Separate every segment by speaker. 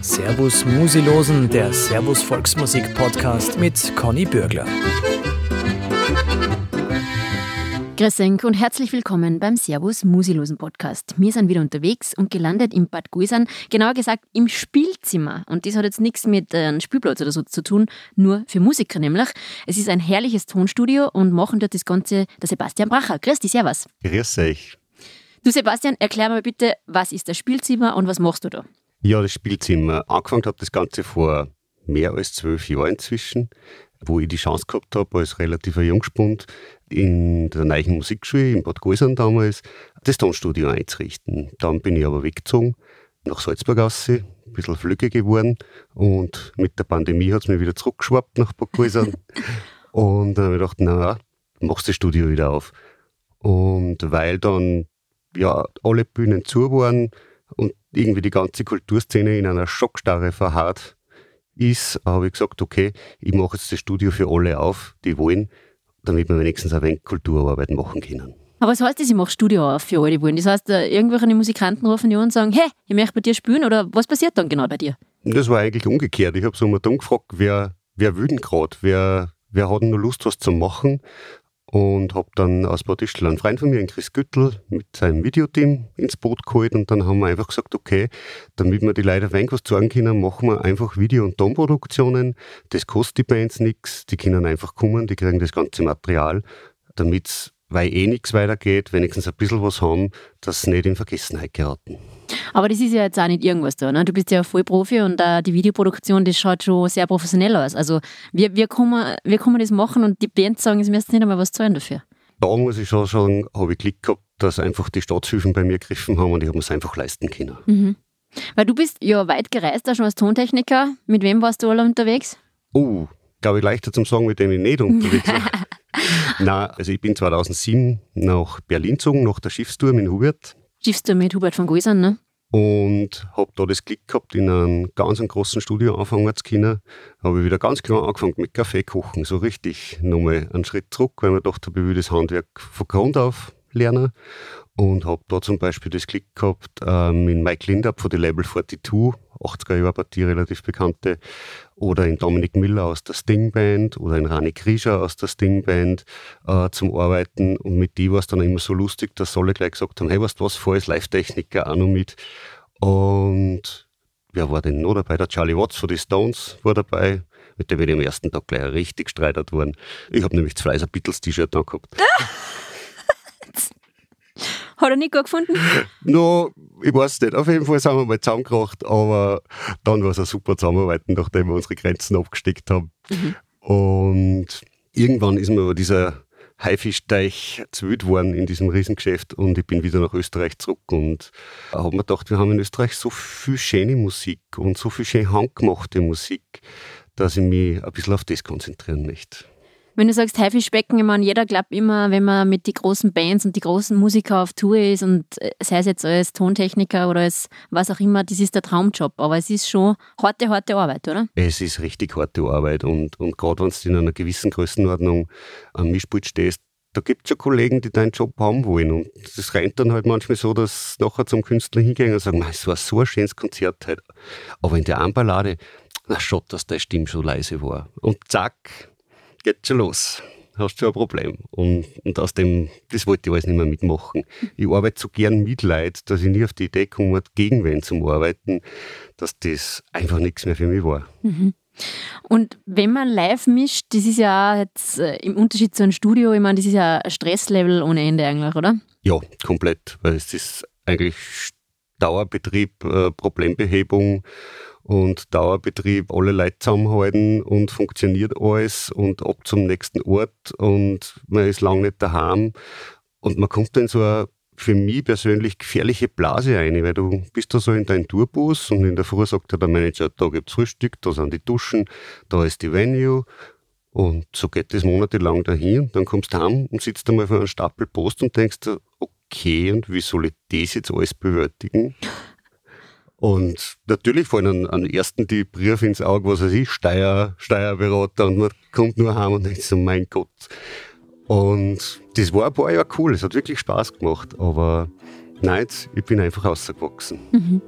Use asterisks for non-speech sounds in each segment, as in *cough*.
Speaker 1: Servus Musilosen, der Servus Volksmusik Podcast mit Conny Bürgler.
Speaker 2: Grüß euch und herzlich willkommen beim Servus Musilosen Podcast. Wir sind wieder unterwegs und gelandet im Bad Guisern, genauer gesagt im Spielzimmer. Und das hat jetzt nichts mit äh, einem Spielplatz oder so zu tun, nur für Musiker nämlich. Es ist ein herrliches Tonstudio und machen dort das Ganze der Sebastian Bracher. Grüß dich, Servus.
Speaker 3: Grüß euch.
Speaker 2: Du Sebastian, erklär mir bitte, was ist das Spielzimmer und was machst du da?
Speaker 3: Ja, das Spielzimmer. Angefangen habe das Ganze vor mehr als zwölf Jahren inzwischen, wo ich die Chance gehabt habe, als relativer Jungspund in der neuen Musikschule in Bad Gäusern damals das Tonstudio einzurichten. Dann bin ich aber weggezogen nach Salzburgasse, ein bisschen flügge geworden und mit der Pandemie hat es mich wieder zurückgeschwappt nach Bad Gäusern. *laughs* und dann habe ich gedacht, na, machst du das Studio wieder auf. Und weil dann ja, alle Bühnen zu waren und irgendwie die ganze Kulturszene in einer Schockstarre verharrt ist, habe ich gesagt, okay, ich mache jetzt das Studio für alle auf, die wollen, damit wir wenigstens ein wenig Kulturarbeit machen können.
Speaker 2: Aber was heißt das, ich mache Studio auf für alle, die wollen? Das heißt, äh, irgendwelche Musikanten rufen die an und sagen, hey, ich möchte bei dir spielen oder was passiert dann genau bei dir?
Speaker 3: Das war eigentlich umgekehrt. Ich habe so mal dann gefragt, wer, wer will denn gerade, wer, wer hat denn noch Lust, was zu machen? Und habe dann aus Bad Ischl einen Freund von mir, einen Chris Güttel, mit seinem Videoteam ins Boot geholt und dann haben wir einfach gesagt, okay, damit wir die Leute wenig was sagen können, machen wir einfach Video- und Tonproduktionen. Das kostet die Bands nichts, die können einfach kommen, die kriegen das ganze Material, damit weil eh nichts weitergeht, wenigstens ein bisschen was haben, dass sie nicht in Vergessenheit geraten.
Speaker 2: Aber das ist ja jetzt auch nicht irgendwas da. Ne? Du bist ja voll Profi und uh, die Videoproduktion, das schaut schon sehr professionell aus. Also kann man, wie kann man das machen und die Band sagen, sie müssen nicht einmal was zahlen dafür?
Speaker 3: Da muss ich schon sagen, habe ich Glück gehabt, dass einfach die Staatshilfen bei mir gegriffen haben und ich habe es einfach leisten können.
Speaker 2: Mhm. Weil du bist ja weit gereist, auch schon als Tontechniker. Mit wem warst du alle unterwegs?
Speaker 3: Oh, glaube ich leichter zum sagen, mit dem ich nicht unterwegs war. *laughs* Nein, also ich bin 2007 nach Berlin gezogen, nach der Schiffstour mit Hubert.
Speaker 2: Schiffstour mit Hubert von Guisern, ne?
Speaker 3: Und habe da das Glück gehabt, in einem ganz großen Studio anfangen zu können. Habe ich wieder ganz klar angefangen mit Kaffee kochen, so richtig nochmal einen Schritt zurück, weil man dachte, ich will das Handwerk von Grund auf lernen und habe da zum Beispiel das Glück gehabt, ähm, in Mike Lindab von der Label 42, 80er Jahre Partie relativ bekannte, oder in Dominik Miller aus der Sting Band oder in Rani Krischer aus der Sting Band äh, zum Arbeiten und mit die war es dann immer so lustig, dass alle gleich gesagt haben, hey, du was, fahr als Live-Techniker auch noch mit und wer war denn noch dabei? Der Charlie Watts von den Stones war dabei. Mit dem bin ich am ersten Tag gleich richtig gestreitet worden. Ich habe nämlich das Fleiser Beatles T-Shirt angehabt. *laughs*
Speaker 2: Hat er nicht gut gefunden? *laughs*
Speaker 3: no, ich weiß nicht. Auf jeden Fall sind wir mal zusammengebracht, aber dann war es ein super Zusammenarbeiten, nachdem wir unsere Grenzen abgesteckt haben. Mhm. Und irgendwann ist mir aber dieser Haifischteich zu wild worden in diesem Riesengeschäft und ich bin wieder nach Österreich zurück und habe mir gedacht, wir haben in Österreich so viel schöne Musik und so viel schön handgemachte Musik, dass ich mich ein bisschen auf das konzentrieren möchte.
Speaker 2: Wenn du sagst Haifischbecken, ich meine, jeder glaubt immer, wenn man mit den großen Bands und die großen Musiker auf Tour ist und äh, sei es jetzt als Tontechniker oder als was auch immer, das ist der Traumjob. Aber es ist schon harte, harte Arbeit, oder?
Speaker 3: Es ist richtig harte Arbeit und, und gerade wenn du in einer gewissen Größenordnung am Mischpult stehst, da gibt es ja Kollegen, die deinen Job haben wollen. Und das rennt dann halt manchmal so, dass nachher zum Künstler hingehen und sagen, es war so ein schönes Konzert halt. Aber in der Anballade, na schaut, dass deine Stimme so leise war. Und zack, geht schon los. Hast schon ein Problem. Und, und aus dem, das wollte ich alles nicht mehr mitmachen. Ich arbeite so gern mit Leid, dass ich nie auf die Idee komme, gegen wen zum Arbeiten, dass das einfach nichts mehr für mich war.
Speaker 2: Mhm. Und wenn man live mischt, das ist ja jetzt äh, im Unterschied zu einem Studio, ich meine, das ist ja ein Stresslevel ohne Ende eigentlich, oder?
Speaker 3: Ja, komplett, weil es ist eigentlich Dauerbetrieb, äh, Problembehebung und Dauerbetrieb, alle Leute zusammenhalten und funktioniert alles und ab zum nächsten Ort und man ist lange nicht daheim und man kommt in so eine für mich persönlich gefährliche Blase ein, weil du bist da so in deinem Tourbus und in der Früh sagt der Manager, da gibt's Frühstück, da sind die Duschen, da ist die Venue und so geht das monatelang dahin. Dann kommst du heim und sitzt einmal vor einem Stapel Post und denkst, okay, und wie soll ich das jetzt alles bewältigen? Und natürlich fallen an, an ersten die Briefe ins Auge, was weiß ich, Steuer, Steuerberater und man kommt nur heim und denkt so, mein Gott. Und das war ein paar Jahre cool, es hat wirklich Spaß gemacht, aber nein, ich bin einfach rausgewachsen. Mhm.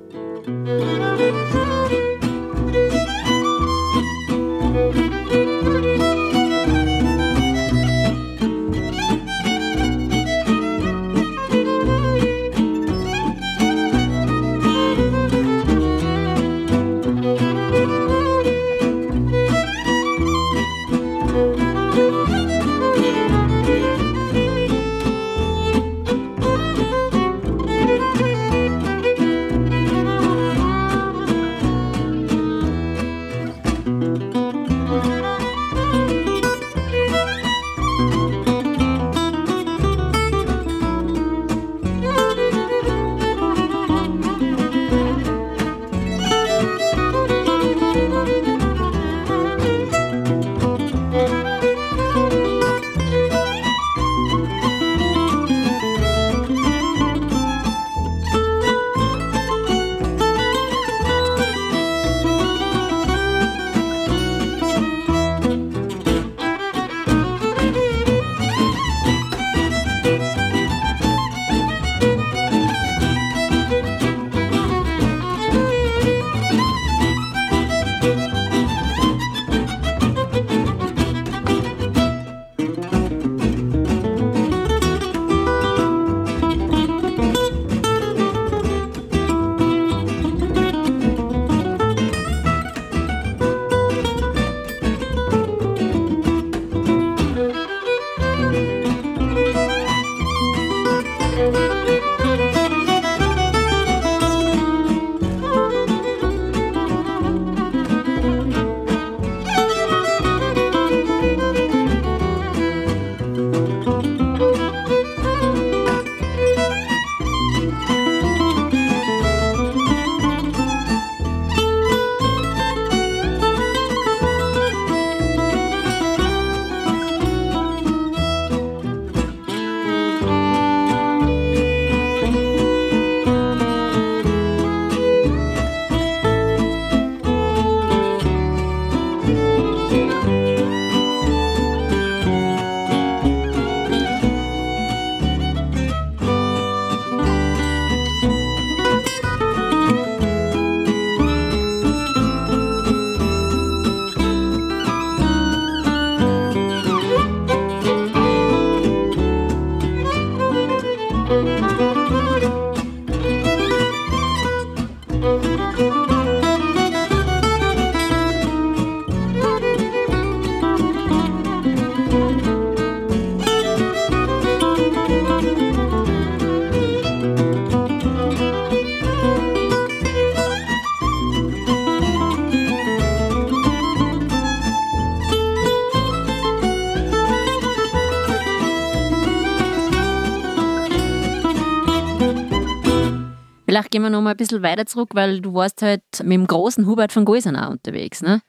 Speaker 2: Vielleicht gehen wir noch mal ein bisschen weiter zurück, weil du warst halt mit dem großen Hubert von auch unterwegs, ne?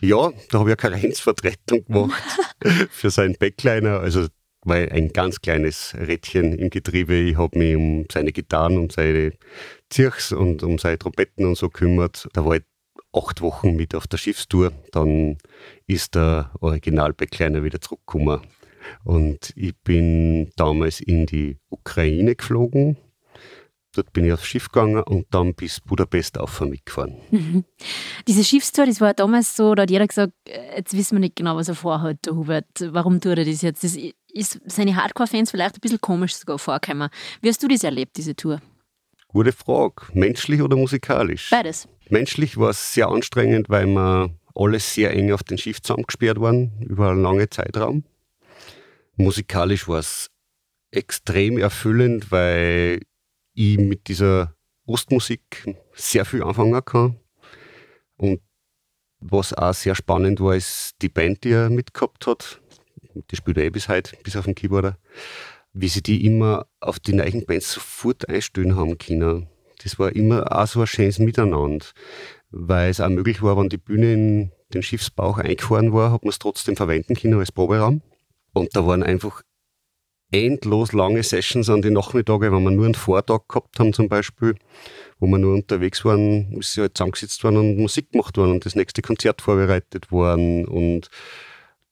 Speaker 3: Ja, da habe ich eine Karenzvertretung gemacht *laughs* für seinen Backliner. Also war ein ganz kleines Rädchen im Getriebe. Ich habe mich um seine Gitarren, um seine Zirchs und um seine Trompeten und so gekümmert. Da war ich acht Wochen mit auf der Schiffstour. Dann ist der Original-Backliner wieder zurückgekommen. Und ich bin damals in die Ukraine geflogen Dort bin ich aufs Schiff gegangen und dann bis Budapest auf mitgefahren.
Speaker 2: Mhm. Diese Schiffstour, das war damals so, da hat jeder gesagt, äh, jetzt wissen wir nicht genau, was er vorhat, der Hubert. Warum tut er das jetzt? Das ist seine Hardcore-Fans vielleicht ein bisschen komisch sogar vorgekommen. Wie hast du das erlebt, diese Tour?
Speaker 3: Gute Frage. Menschlich oder musikalisch?
Speaker 2: Beides.
Speaker 3: Menschlich war es sehr anstrengend, weil wir alle sehr eng auf den Schiff zusammengesperrt waren, über einen langen Zeitraum. Musikalisch war es extrem erfüllend, weil ich mit dieser Ostmusik sehr viel anfangen kann. Und was auch sehr spannend war, ist die Band, die er mitgehabt hat. Die spielt er eh bis heute, bis auf den Keyboarder. Wie sie die immer auf die neuen Bands sofort einstellen haben können. Das war immer auch so ein schönes Miteinander. Weil es auch möglich war, wenn die Bühne in den Schiffsbauch eingefahren war, hat man es trotzdem verwenden können als Proberaum. Und da waren einfach endlos lange Sessions an die Nachmittage, wenn wir nur einen Vortag gehabt haben zum Beispiel, wo wir nur unterwegs waren, ist sie halt zusammengesetzt worden und Musik gemacht worden und das nächste Konzert vorbereitet worden und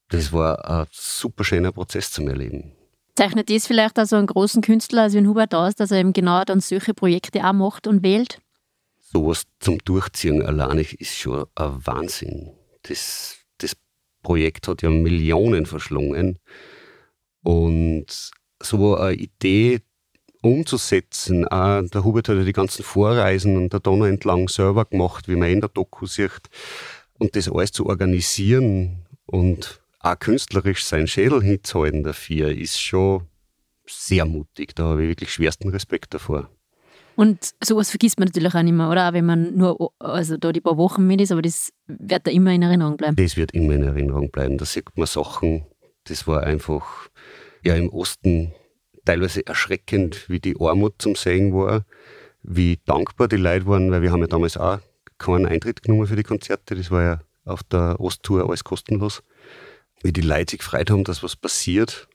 Speaker 3: das war ein super schöner Prozess zum Erleben.
Speaker 2: Zeichnet das vielleicht also einen großen Künstler als Hubert aus, dass er eben genau dann solche Projekte auch macht und wählt?
Speaker 3: Sowas zum Durchziehen alleine ist schon ein Wahnsinn. Das, das Projekt hat ja Millionen verschlungen. Und so eine Idee umzusetzen, auch der Hubert hat ja die ganzen Vorreisen und der Donau entlang selber gemacht, wie man in der Doku sieht. Und das alles zu organisieren und auch künstlerisch seinen Schädel hinzuhalten dafür, ist schon sehr mutig. Da habe ich wirklich schwersten Respekt davor.
Speaker 2: Und sowas vergisst man natürlich auch nicht mehr, oder? Auch wenn man nur also da die paar Wochen mit ist, aber das wird da immer in Erinnerung bleiben.
Speaker 3: Das wird immer in Erinnerung bleiben. Da sieht man Sachen, das war einfach ja im Osten teilweise erschreckend, wie die Armut zum Sehen war, wie dankbar die Leute waren, weil wir haben ja damals auch keinen Eintritt genommen für die Konzerte. Das war ja auf der Osttour alles kostenlos. Wie die Leute sich gefreut haben, dass was passiert.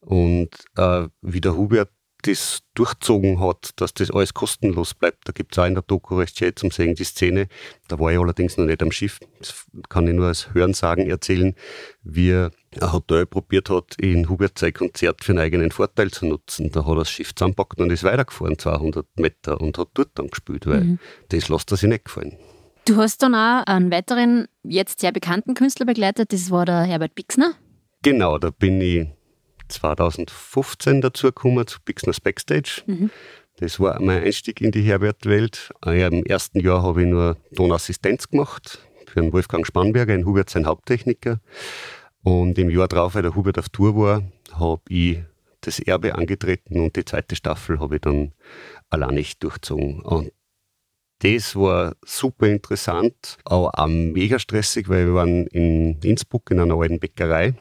Speaker 3: Und äh, wie der Hubert das durchzogen hat, dass das alles kostenlos bleibt. Da gibt es auch in der Doku recht schön zum Sehen die Szene. Da war ich allerdings noch nicht am Schiff. Das kann ich nur als Hörensagen erzählen, wie er ein Hotel probiert hat, in Hubert sein Konzert für einen eigenen Vorteil zu nutzen. Da hat er das Schiff zusammengepackt und ist weitergefahren, 200 Meter, und hat dort dann gespielt, weil mhm. das lässt er sich nicht gefallen.
Speaker 2: Du hast dann auch einen weiteren, jetzt sehr bekannten Künstler begleitet, das war der Herbert Bixner.
Speaker 3: Genau, da bin ich 2015 dazu gekommen zu Bixner's Backstage. Mhm. Das war mein Einstieg in die Herbert-Welt. Äh, Im ersten Jahr habe ich nur Tonassistenz gemacht für den Wolfgang Spannberger, ein Hubert sein Haupttechniker. Und im Jahr darauf, weil der Hubert auf Tour war, habe ich das Erbe angetreten und die zweite Staffel habe ich dann allein nicht durchzogen. Und das war super interessant, aber auch mega stressig, weil wir waren in Innsbruck in einer alten Bäckerei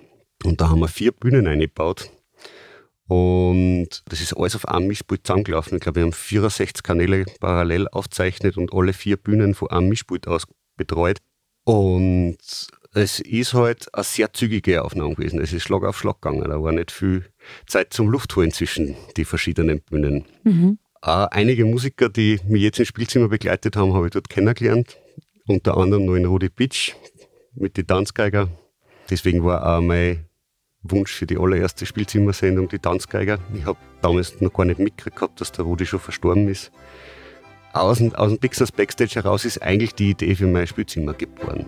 Speaker 3: und da haben wir vier Bühnen eingebaut. Und das ist alles auf einem Mischpult zusammengelaufen. Ich glaube, wir haben 64 Kanäle parallel aufzeichnet und alle vier Bühnen von einem Mischpult aus betreut. Und es ist halt eine sehr zügige Aufnahme gewesen. Es ist Schlag auf Schlag gegangen. Da war nicht viel Zeit zum Luftholen zwischen die verschiedenen Bühnen. Mhm. Auch einige Musiker, die mich jetzt im Spielzimmer begleitet haben, habe ich dort kennengelernt. Unter anderem noch in Rudi Beach mit den Tanzgeiger. Deswegen war auch mein Wunsch für die allererste Spielzimmersendung die Tanzgeiger. Ich habe damals noch gar nicht mitgekriegt dass der Rudi schon verstorben ist. Aus, aus dem Pixels Backstage heraus ist eigentlich die Idee für mein Spielzimmer geboren.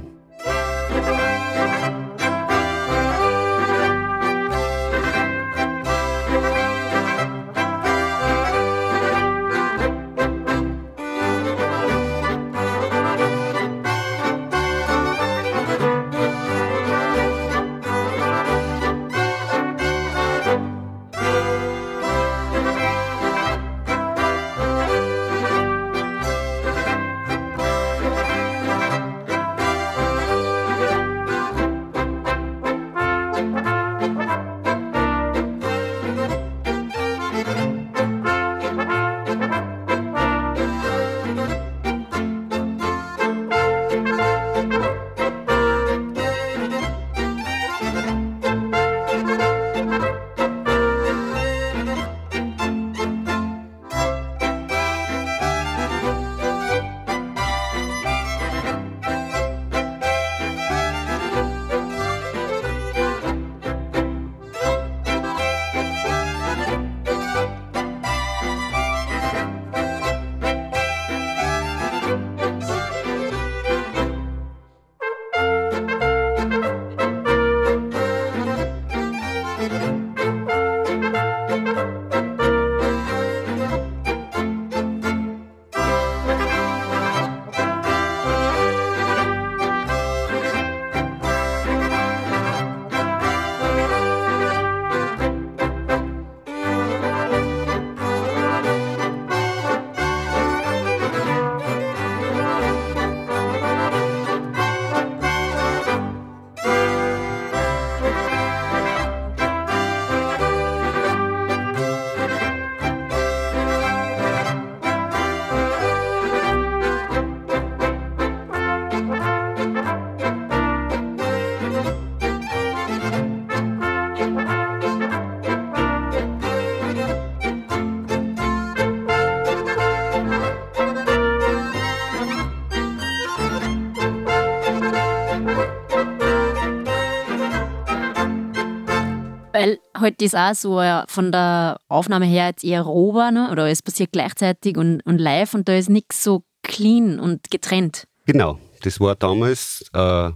Speaker 2: Halt das auch so äh, von der Aufnahme her jetzt eher roh war, ne? oder es passiert gleichzeitig und, und live und da ist nichts so clean und getrennt.
Speaker 3: Genau, das war damals äh,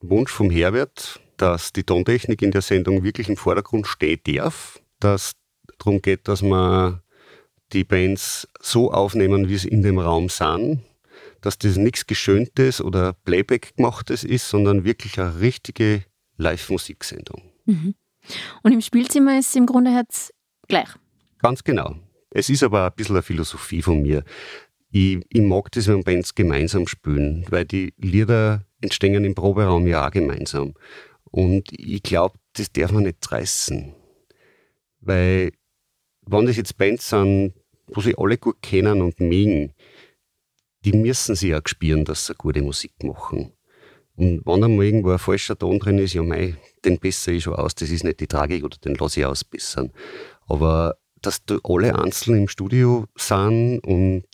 Speaker 3: Wunsch vom Herbert, dass die Tontechnik in der Sendung wirklich im Vordergrund stehen darf, dass darum geht, dass man die Bands so aufnehmen, wie sie in dem Raum sind, dass das nichts Geschöntes oder Playback gemachtes ist, sondern wirklich eine richtige Live-Musiksendung.
Speaker 2: Mhm. Und im Spielzimmer ist es im Grunde jetzt gleich.
Speaker 3: Ganz genau. Es ist aber ein bisschen eine Philosophie von mir. Ich, ich mag das, wenn Bands gemeinsam spielen, weil die Lieder entstehen im Proberaum ja auch gemeinsam. Und ich glaube, das darf man nicht reißen. Weil, wenn das jetzt Bands sind, wo sie alle gut kennen und mögen, die müssen sie auch spüren, dass sie gute Musik machen. Und wenn einmal irgendwo ein falscher Ton drin ist, ja mei, den besser ich schon aus, das ist nicht die Tragik oder den lasse ich ausbessern. Aber dass da alle einzeln im Studio sind und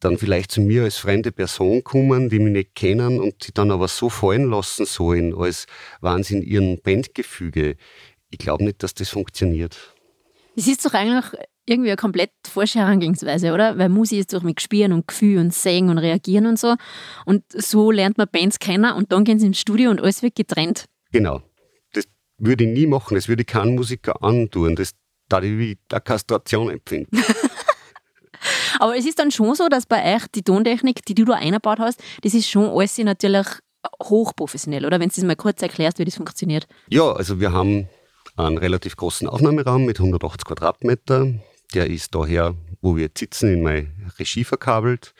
Speaker 3: dann vielleicht zu mir als fremde Person kommen, die mich nicht kennen und sie dann aber so fallen lassen sollen, als waren sie in ihrem Bandgefüge. Ich glaube nicht, dass das funktioniert.
Speaker 2: Es ist doch eigentlich irgendwie eine komplett falsche Herangehensweise, oder? Weil Musik ist doch mit Gespüren und Gefühl und Singen und Reagieren und so. Und so lernt man Bands kennen und dann gehen sie ins Studio und alles wird getrennt.
Speaker 3: Genau. Das würde ich nie machen. Das würde ich keinen Musiker antun. Das da ich wie eine Kastration empfinden. *laughs* *laughs*
Speaker 2: Aber es ist dann schon so, dass bei euch die Tontechnik, die du da eingebaut hast, das ist schon alles natürlich hochprofessionell, oder? Wenn du das mal kurz erklärst, wie das funktioniert.
Speaker 3: Ja, also wir haben einen relativ großen Aufnahmeraum mit 180 Quadratmeter. Der ist daher, wo wir jetzt sitzen, in meine Regie verkabelt.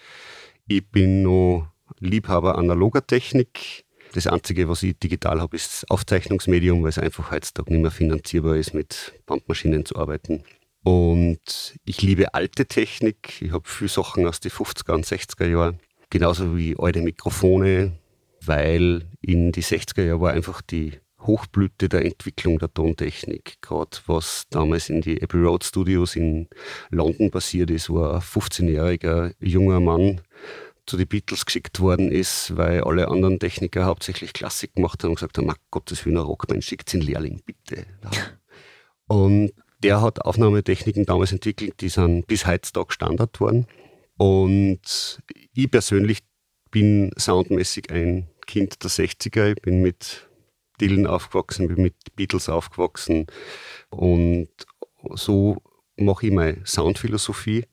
Speaker 3: Ich bin noch Liebhaber analoger Technik. Das Einzige, was ich digital habe, ist das Aufzeichnungsmedium, weil es einfach heutzutage nicht mehr finanzierbar ist, mit Bandmaschinen zu arbeiten. Und ich liebe alte Technik. Ich habe viele Sachen aus den 50er und 60er Jahren. Genauso wie alte Mikrofone, weil in die 60er Jahren war einfach die Hochblüte der Entwicklung der Tontechnik. Gerade was damals in die Abbey Road Studios in London passiert ist, wo ein 15-jähriger junger Mann zu den Beatles geschickt worden ist, weil alle anderen Techniker hauptsächlich Klassik gemacht haben und gesagt haben, Gottes Willen, Rockband schickt den Lehrling, bitte. *laughs* Und der hat Aufnahmetechniken damals entwickelt, die sind bis heutzutage Standard worden. Und ich persönlich bin soundmäßig ein Kind der 60er. Ich bin mit Dylan aufgewachsen, bin mit Beatles aufgewachsen. Und so mache ich meine Soundphilosophie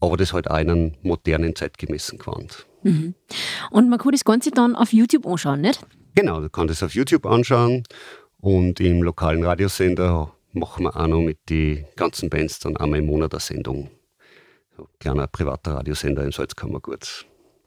Speaker 3: aber das halt auch in einem modernen, zeitgemäßen Gewand.
Speaker 2: Mhm. Und man kann das Ganze dann auf YouTube anschauen, nicht?
Speaker 3: Genau, du kannst es auf YouTube anschauen und im lokalen Radiosender machen wir auch noch mit den ganzen Bands dann einmal im Monat eine Sendung. So ein kleiner privater Radiosender in Salzkammergut.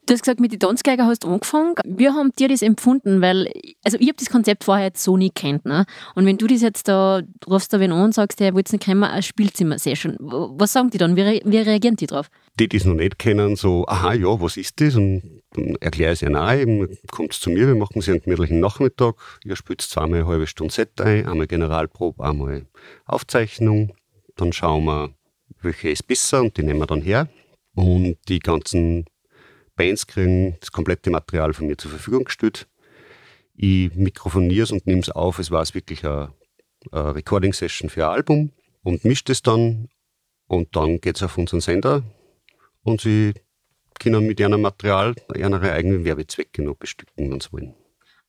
Speaker 2: Du hast gesagt, mit den Tanzgeiger hast du angefangen. Wie haben dir das empfunden? Weil, also ich habe das Konzept vorher jetzt so nie kennt. Ne? Und wenn du das jetzt da, rufst da wen an und sagst, hey, willst du nicht eine Spielzimmer-Session? Was sagen die dann? Wie, wie reagieren die drauf?
Speaker 3: Die, die es noch nicht kennen, so, aha, ja, was ist das? Und dann erkläre ich es ihnen auch eben, kommt zu mir, wir machen sie einen gemütlichen Nachmittag. Ihr spielt zweimal eine halbe Stunde Set ein, einmal Generalprobe, einmal Aufzeichnung. Dann schauen wir, welche ist besser und die nehmen wir dann her. Und die ganzen Bands kriegen das komplette Material von mir zur Verfügung gestellt. Ich mikrofoniere es und nehme es auf. Es war es wirklich eine, eine Recording-Session für ein Album und mischt es dann. Und dann geht es auf unseren Sender und sie können mit ihrem Material ihre eigenen Werbezwecke noch bestücken, wenn sie wollen.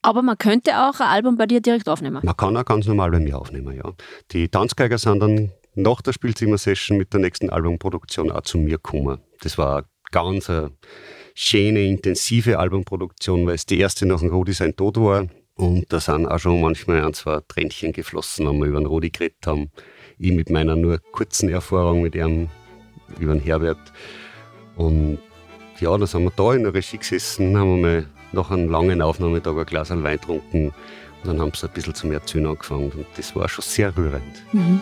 Speaker 2: Aber man könnte auch ein Album bei dir direkt aufnehmen.
Speaker 3: Man kann auch ganz normal bei mir aufnehmen, ja. Die Tanzgeiger sind dann nach der Spielzimmer-Session mit der nächsten Albumproduktion auch zu mir gekommen. Das war ganz eine schöne, intensive Albumproduktion, weil es die erste nach dem Rudi sein Tod war. Und da sind auch schon manchmal ein, zwei Tränchen geflossen, wenn wir über den Rudi geredet haben. Ich mit meiner nur kurzen Erfahrung mit ihm, über den Herbert. Und ja, da sind wir da in der Regie gesessen, haben wir mal nach einem langen Aufnahmetag ein Glas Wein getrunken und dann haben sie ein bisschen zum Erzählen angefangen. Und das war schon sehr rührend. Mhm.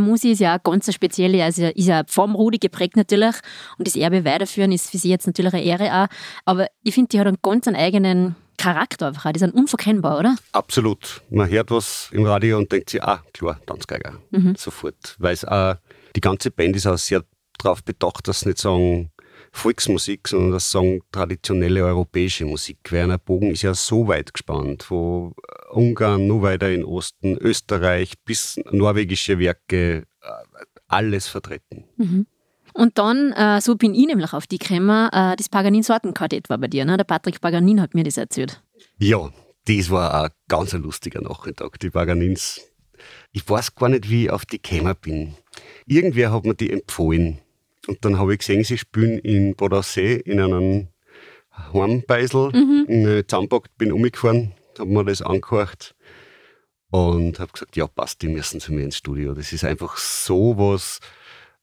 Speaker 2: Musi ist ja auch ganz speziell, also ist ja vom Rudi geprägt natürlich und das Erbe weiterführen ist für sie jetzt natürlich eine Ehre auch, aber ich finde, die hat einen ganz eigenen Charakter einfach, die sind unverkennbar, oder?
Speaker 3: Absolut. Man hört was im Radio und denkt sich, ah, klar, Tanzgeiger, mhm. sofort. Weil es auch, die ganze Band ist auch sehr darauf bedacht, dass sie nicht sagen, Volksmusik, sondern das sagen traditionelle europäische Musik. Werner Bogen ist ja so weit gespannt, wo Ungarn, nur weiter in Osten, Österreich bis norwegische Werke, äh, alles vertreten.
Speaker 2: Mhm. Und dann, äh, so bin ich nämlich auf die gekommen, äh, das Paganin-Sortenkartett war bei dir, ne? Der Patrick Paganin hat mir das erzählt.
Speaker 3: Ja, das war ein ganz lustiger Nachmittag, die Paganins. Ich weiß gar nicht, wie ich auf die gekommen bin. Irgendwer hat mir die empfohlen. Und dann habe ich gesehen, sie spielen in Bodensee in einem Heimbeisel. Mhm. Ich zusammengepackt, bin umgefahren, habe mir das angehört und habe gesagt, ja passt, die müssen zu mir ins Studio. Das ist einfach so was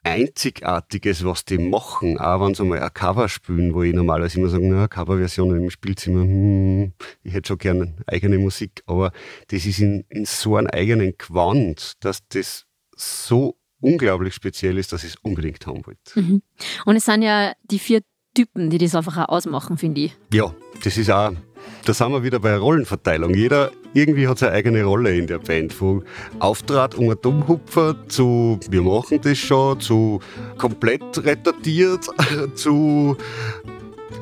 Speaker 3: Einzigartiges, was die machen, auch wenn sie mal ein Cover spielen, wo ich normalerweise immer sage, na, Coverversion im Spielzimmer, hm, ich hätte schon gerne eigene Musik, aber das ist in, in so einem eigenen Quant, dass das so unglaublich speziell ist, dass ich es unbedingt haben wollte.
Speaker 2: Mhm. Und es sind ja die vier Typen, die das einfach auch ausmachen, finde ich.
Speaker 3: Ja, das ist auch, da sind wir wieder bei Rollenverteilung. Jeder irgendwie hat seine eigene Rolle in der Band. Von Auftrat um ein Dummhupfer zu wir machen das schon, zu komplett retardiert, *laughs* zu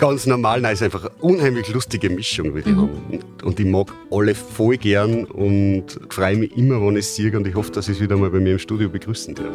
Speaker 3: ganz normal. Nein, es ist einfach eine unheimlich lustige Mischung, die die mhm. haben. Und ich mag alle voll gern und freue mich immer, wenn ich sehe und ich hoffe, dass ich es wieder mal bei mir im Studio begrüßen darf.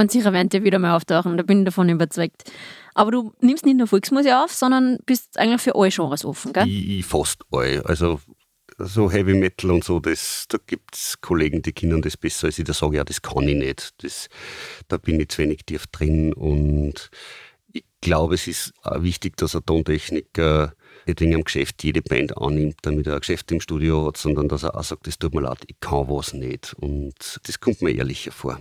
Speaker 2: Ganz sicher werden die wieder mal auftauchen, da bin ich davon überzeugt. Aber du nimmst nicht nur Volksmusik auf, sondern bist eigentlich für alle Genres offen, gell?
Speaker 3: Ich, ich fast alle. Also so Heavy Metal und so, das, da gibt es Kollegen, die kennen das besser als ich. Da sage ja, das kann ich nicht. Das, da bin ich zu wenig tief drin und ich glaube, es ist auch wichtig, dass ein Tontechniker nicht wegen am Geschäft jede Band annimmt, damit er ein Geschäft im Studio hat, sondern dass er auch sagt, das tut mir leid, ich kann was nicht. Und das kommt mir ehrlicher vor.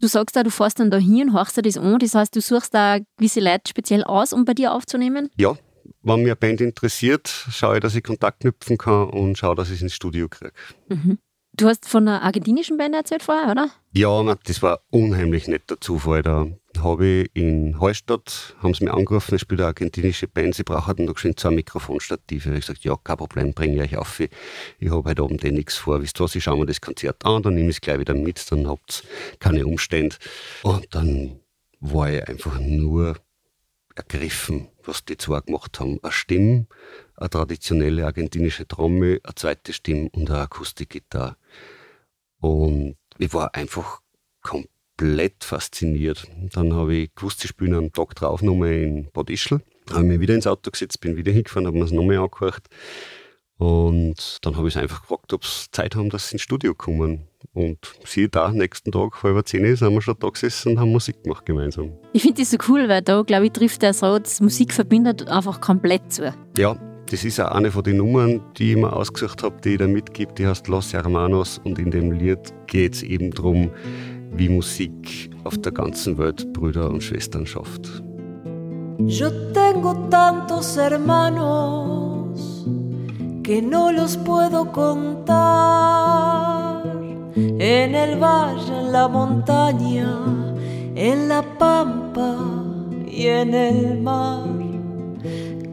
Speaker 2: Du sagst da, du fährst dann da hin, horchst dir das an, das heißt, du suchst da gewisse Leute speziell aus, um bei dir aufzunehmen?
Speaker 3: Ja, wenn mir eine Band interessiert, schaue ich, dass ich Kontakt knüpfen kann und schaue, dass ich es ins Studio kriege.
Speaker 2: Mhm. Du hast von einer argentinischen Band erzählt vorher, oder?
Speaker 3: Ja, das war unheimlich netter Zufall. Da habe ich in Hallstatt, haben sie mich angerufen, es spielt eine argentinische Band, sie brauchen noch schon zwei Mikrofonstative. Ich gesagt, ja, kein Problem, bringe ich euch auf. Ich habe heute Abend eh nichts vor. Wisst was, ich schaue mir das Konzert an, dann nehme ich es gleich wieder mit, dann habt ihr keine Umstände. Und dann war ich einfach nur ergriffen, was die zwei gemacht haben. Eine Stimme, eine traditionelle argentinische Trommel, eine zweite Stimme und eine Akustikgitarre. Und ich war einfach komplett fasziniert. Dann habe ich gewusst, sie spielen einen Tag drauf nochmal in Bad Ischl. Habe mich wieder ins Auto gesetzt, bin wieder hingefahren, habe mir es nochmal angehört. Und dann habe ich einfach gefragt, ob sie Zeit haben, dass sie ins Studio kommen. Und siehe da, nächsten Tag, halb zehn, sind wir schon da gesessen und haben Musik gemacht gemeinsam.
Speaker 2: Ich finde das so cool, weil da, glaube ich, trifft der Satz, Musik verbindet einfach komplett zu.
Speaker 3: Ja, das ist auch eine von den Nummern, die ich mir ausgesucht habe, die ich da mitgebe, die heißt Los Hermanos. Und in dem Lied geht es eben darum, wie Musik auf der ganzen Welt Brüder und Schwestern schafft.
Speaker 4: Yo tengo tantos hermanos que no los puedo contar. En el valle, en la montaña, en la pampa y en el mar.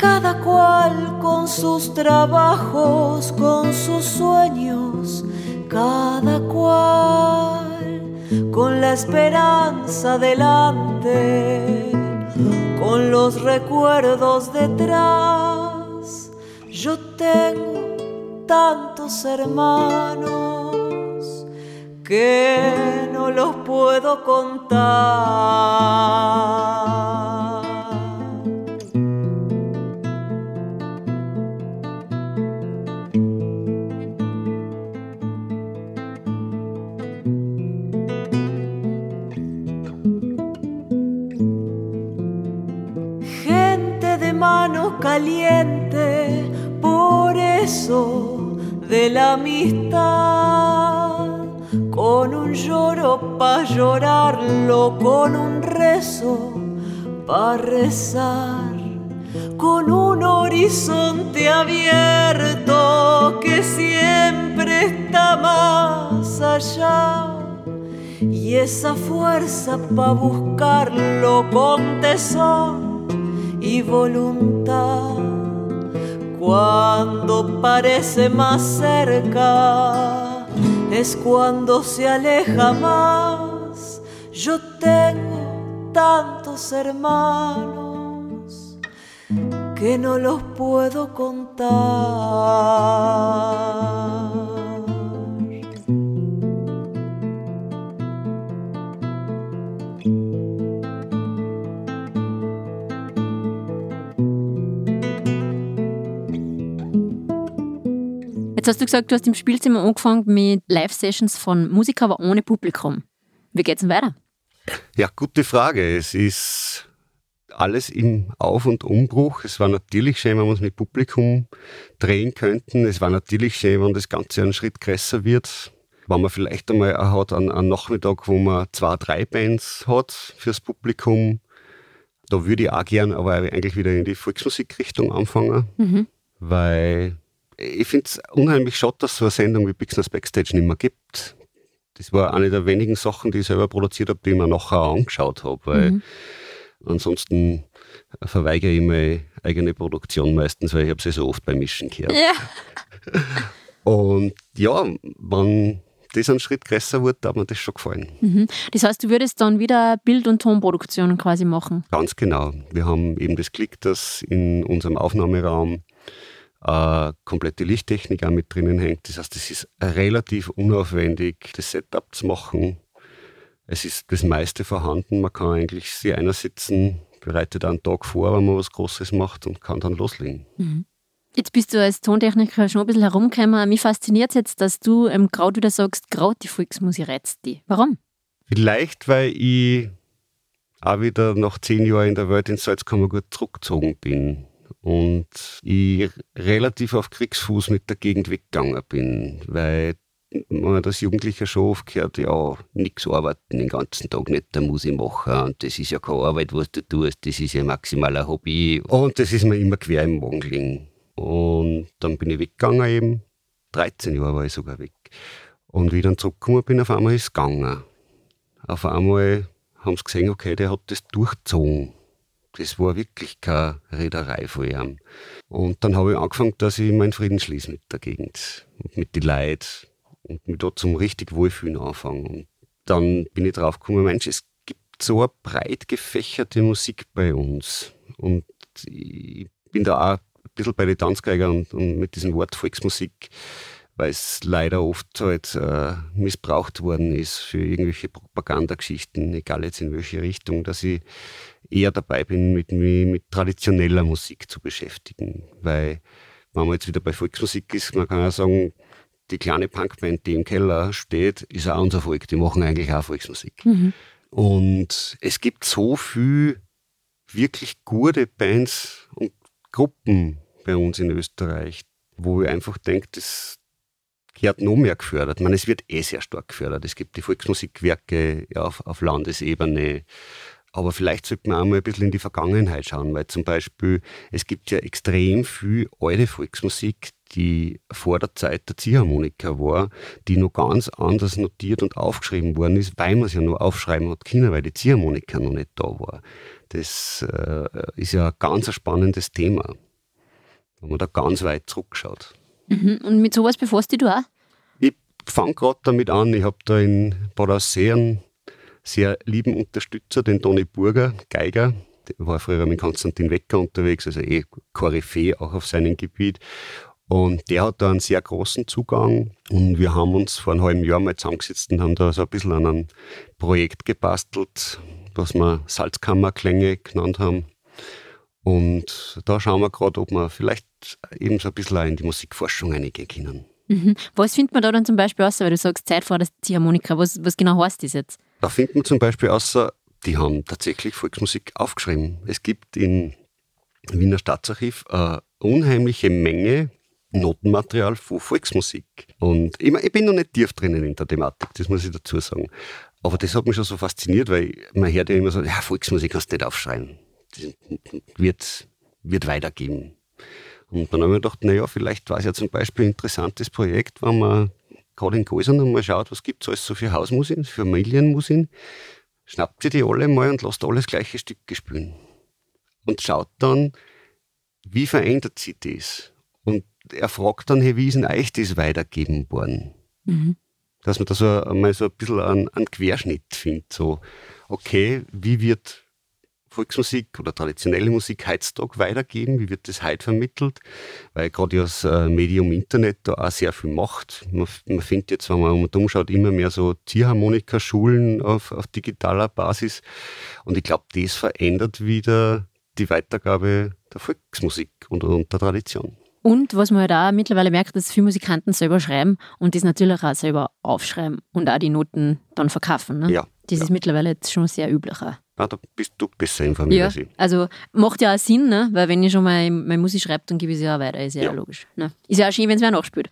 Speaker 4: Cada cual con sus trabajos, con sus sueños, cada cual con la esperanza delante, con los recuerdos detrás. Yo tengo tantos hermanos que no los puedo contar. Caliente, por eso de la amistad, con un lloro pa' llorarlo, con un rezo pa' rezar, con un horizonte abierto que siempre está más allá. Y esa fuerza pa' buscarlo con tesón y voluntad. Cuando parece más cerca es cuando se aleja más. Yo tengo tantos hermanos que no los puedo contar.
Speaker 2: Jetzt hast du gesagt, du hast im Spielzimmer angefangen mit Live-Sessions von Musikern, aber ohne Publikum. Wie geht's denn weiter?
Speaker 3: Ja, gute Frage. Es ist alles im Auf- und Umbruch. Es war natürlich schön, wenn wir es mit Publikum drehen könnten. Es war natürlich schön, wenn das Ganze einen Schritt größer wird. Wenn man vielleicht einmal hat einen, einen Nachmittag, wo man zwei, drei Bands hat fürs Publikum. Da würde ich auch gern, aber eigentlich wieder in die Volksmusikrichtung anfangen, mhm. weil ich finde es unheimlich schade, dass es so eine Sendung wie Bixners Backstage nicht mehr gibt. Das war eine der wenigen Sachen, die ich selber produziert habe, die ich mir nachher angeschaut habe, weil mhm. ansonsten verweigere ich meine eigene Produktion meistens, weil ich habe sie so oft beim Mischen gehört. Ja. *laughs* Und ja, wenn das ein Schritt größer wird, hat mir das schon gefallen.
Speaker 2: Mhm. Das heißt, du würdest dann wieder Bild- und Tonproduktion quasi machen?
Speaker 3: Ganz genau. Wir haben eben das Glück, dass in unserem Aufnahmeraum äh, komplette Lichttechnik auch mit drinnen hängt. Das heißt, es ist relativ unaufwendig, das Setup zu machen. es ist das meiste vorhanden. Man kann eigentlich sich einersetzen, bereitet einen Tag vor, wenn man was Großes macht und kann dann loslegen.
Speaker 2: Mhm. Jetzt bist du als Tontechniker schon ein bisschen herumgekommen. Mich fasziniert es jetzt, dass du ähm, gerade wieder sagst, gerade die Volksmusik reizt dich. Warum?
Speaker 3: Vielleicht, weil ich auch wieder nach zehn Jahren in der Welt in Salzkammergut zurückgezogen bin und ich relativ auf Kriegsfuß mit der Gegend weggegangen bin, weil man das Jugendliche schon oft gehört, ja, nichts arbeiten den ganzen Tag, nicht, da muss ich machen und das ist ja keine Arbeit, was du tust, das ist ja maximal ein Hobby und das ist mir immer quer im Magen. Und dann bin ich weggegangen eben, 13 Jahre war ich sogar weg. Und wie ich dann zurückgekommen bin, auf einmal ist es gegangen. Auf einmal haben sie gesehen, okay, der hat das durchgezogen. Das war wirklich keine Reederei von ihm. Und dann habe ich angefangen, dass ich meinen Frieden schließe mit der Gegend und mit den Leuten und mich dort zum richtig Wohlfühlen anfangen. Und dann bin ich draufgekommen, Mensch, es gibt so eine breit gefächerte Musik bei uns. Und ich bin da auch ein bisschen bei den Tanzgeigern und, und mit diesem Wort Volksmusik weil es leider oft halt äh, missbraucht worden ist für irgendwelche Propagandageschichten, egal jetzt in welche Richtung, dass ich eher dabei bin, mit, mit traditioneller Musik zu beschäftigen. Weil, wenn man jetzt wieder bei Volksmusik ist, man kann ja sagen, die kleine Punkband, die im Keller steht, ist auch unser Volk. Die machen eigentlich auch Volksmusik. Mhm. Und es gibt so viel wirklich gute Bands und Gruppen bei uns in Österreich, wo ich einfach denke, das, gehört noch mehr gefördert. Ich meine, es wird eh sehr stark gefördert. Es gibt die Volksmusikwerke ja, auf, auf Landesebene. Aber vielleicht sollte man auch mal ein bisschen in die Vergangenheit schauen, weil zum Beispiel es gibt ja extrem viel alte Volksmusik, die vor der Zeit der Ziehharmonika war, die noch ganz anders notiert und aufgeschrieben worden ist, weil man es ja nur aufschreiben hat können, weil die Ziehharmonika noch nicht da war. Das äh, ist ja ein ganz spannendes Thema, wenn man da ganz weit zurückschaut.
Speaker 2: Mhm. Und mit sowas befasst du auch?
Speaker 3: Ich fange gerade damit an. Ich habe da in Bad Aussee einen sehr lieben Unterstützer, den Toni Burger, Geiger. Der war früher mit Konstantin Wecker unterwegs, also eh Koryphäe auch auf seinem Gebiet. Und der hat da einen sehr großen Zugang. Und wir haben uns vor einem halben Jahr mal zusammengesetzt und haben da so ein bisschen an ein Projekt gebastelt, was wir Salzkammerklänge genannt haben. Und da schauen wir gerade, ob wir vielleicht eben so ein bisschen auch in die Musikforschung eingehen können.
Speaker 2: Mhm. Was findet man da dann zum Beispiel außer, weil du sagst, Zeit vor der Ziehharmonika, was, was genau heißt das jetzt?
Speaker 3: Da findet man zum Beispiel außer, die haben tatsächlich Volksmusik aufgeschrieben. Es gibt im Wiener Staatsarchiv eine unheimliche Menge Notenmaterial von Volksmusik. Und ich, ich bin noch nicht tief drinnen in der Thematik, das muss ich dazu sagen. Aber das hat mich schon so fasziniert, weil man hört ja immer so, ja, Volksmusik kannst du nicht aufschreiben. Das wird, wird weitergehen. Und dann habe ich mir gedacht, naja, vielleicht war es ja zum Beispiel ein interessantes Projekt, wenn man gerade in Gäusern mal schaut, was gibt es alles so für Hausmusik, für Familienmusik, schnappt sie die alle mal und lasst alles gleiche Stücke spielen. Und schaut dann, wie verändert sich das? Und er fragt dann, hey, wie ist denn euch das weitergeben worden? Mhm. Dass man da so mal so ein bisschen einen, einen Querschnitt findet, so, okay, wie wird Volksmusik oder traditionelle Musik heutzutage weitergeben? Wie wird das heute vermittelt? Weil gerade das äh, Medium Internet da auch sehr viel macht. Man, man findet jetzt, wenn man um umschaut, immer mehr so Ziehharmonika-Schulen auf, auf digitaler Basis. Und ich glaube, das verändert wieder die Weitergabe der Volksmusik und, und der Tradition.
Speaker 2: Und was man halt auch mittlerweile merkt, dass viele Musikanten selber schreiben und das natürlich auch selber aufschreiben und auch die Noten dann verkaufen. Ne?
Speaker 3: Ja.
Speaker 2: Das
Speaker 3: ja.
Speaker 2: ist mittlerweile jetzt schon sehr üblich. Auch.
Speaker 3: Ah, da bist du besser informiert
Speaker 2: ja,
Speaker 3: als ich.
Speaker 2: Also macht ja auch Sinn, ne? weil wenn ich schon mal meine Musik schreibe, dann gebe ich sie ja weiter. Ist ja, ja. logisch. Ne? Ist ja auch schön, wenn es wer nachspielt.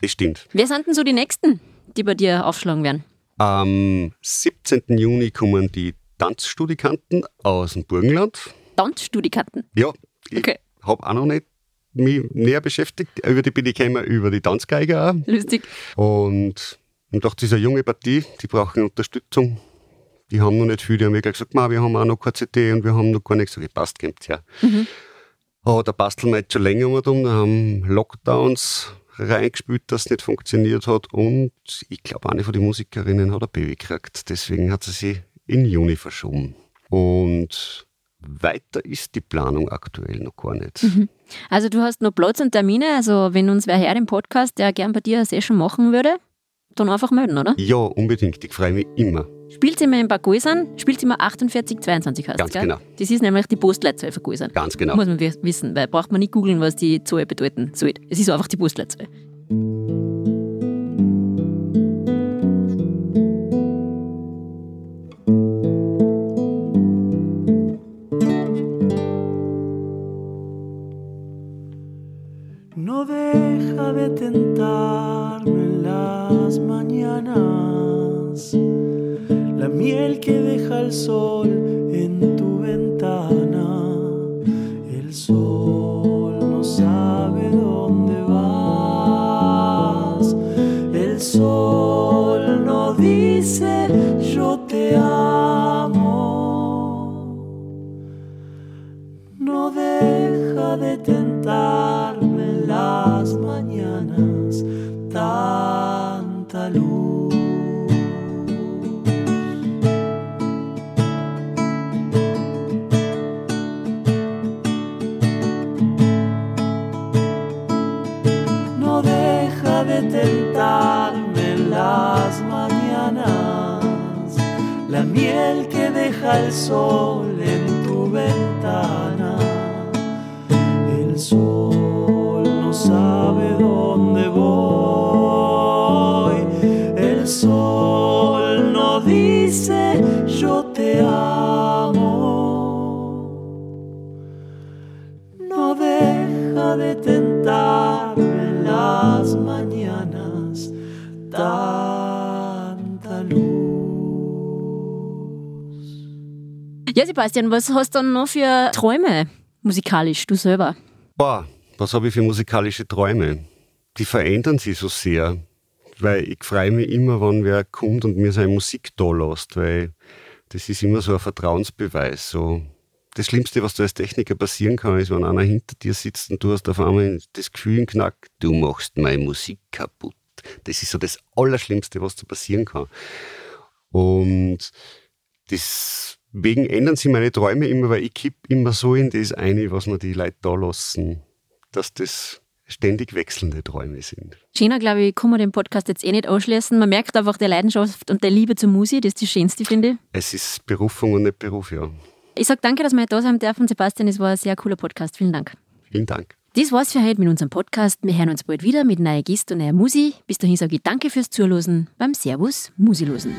Speaker 3: Das stimmt.
Speaker 2: Wer sind denn so die Nächsten, die bei dir aufschlagen werden?
Speaker 3: Am 17. Juni kommen die Tanzstudikanten aus dem Burgenland.
Speaker 2: Tanzstudikanten?
Speaker 3: Ja, ich okay. habe auch noch nicht mich näher beschäftigt. Über die bin ich gekommen, über die Tanzgeiger auch.
Speaker 2: Lustig.
Speaker 3: Und ich dachte, diese junge Partie, die brauchen Unterstützung die haben noch nicht viel, die haben wirklich gesagt, wir haben auch noch keine CD und wir haben noch gar nichts. So gepasst, kommt her. Mhm. Aber da basteln wir jetzt schon länger mal drum, da haben Lockdowns reingespielt, dass es nicht funktioniert hat und ich glaube, eine von den Musikerinnen hat ein Baby gekriegt, deswegen hat sie sich in Juni verschoben. Und weiter ist die Planung aktuell noch gar nicht. Mhm.
Speaker 2: Also du hast noch Platz und Termine, also wenn uns wer hört im Podcast, der gern bei dir eine Session machen würde, dann einfach melden, oder?
Speaker 3: Ja, unbedingt. Ich freue mich immer.
Speaker 2: Spielzimmer in Bad Gäusern, Spielzimmer 4822 heißt
Speaker 3: Ganz
Speaker 2: gell?
Speaker 3: genau.
Speaker 2: Das ist nämlich die Postleitzahl von Gäusern.
Speaker 3: Ganz genau.
Speaker 2: Muss man wi- wissen, weil braucht man nicht googeln, was die Zahl bedeuten soll. Es ist einfach die Postleitzahl.
Speaker 5: No deja de tentarme en las mañanas la miel que deja el sol en tu ventana. El sol no sabe dónde vas. El sol no dice el sol en tu ventana. El sol no sabe dónde voy. El sol no dice yo te amo. No deja de tentarme en las mañanas
Speaker 2: Ja, Sebastian, was hast du dann noch für Träume musikalisch, du selber?
Speaker 3: Boah, was habe ich für musikalische Träume? Die verändern sich so sehr, weil ich freue mich immer, wenn wer kommt und mir seine Musik da lässt, weil das ist immer so ein Vertrauensbeweis. So. Das Schlimmste, was da als Techniker passieren kann, ist, wenn einer hinter dir sitzt und du hast auf einmal das Gefühl im Knack, du machst meine Musik kaputt. Das ist so das Allerschlimmste, was da passieren kann. Und deswegen ändern sich meine Träume immer, weil ich kipp immer so in das eine, was mir die Leute da lassen, dass das ständig wechselnde Träume sind.
Speaker 2: Schöner, glaube ich, kann man den Podcast jetzt eh nicht ausschließen. Man merkt einfach der Leidenschaft und der Liebe zur Musik, das ist das Schönste, finde ich.
Speaker 3: Es ist Berufung und nicht Beruf, ja.
Speaker 2: Ich sage danke, dass wir da sein dürfen. Sebastian, es war ein sehr cooler Podcast. Vielen Dank.
Speaker 3: Vielen Dank.
Speaker 2: Das war's für heute mit unserem Podcast. Wir hören uns bald wieder mit neuer Gäste und neuer Musi. Bis dahin sage ich danke fürs Zuhören beim Servus Musilosen.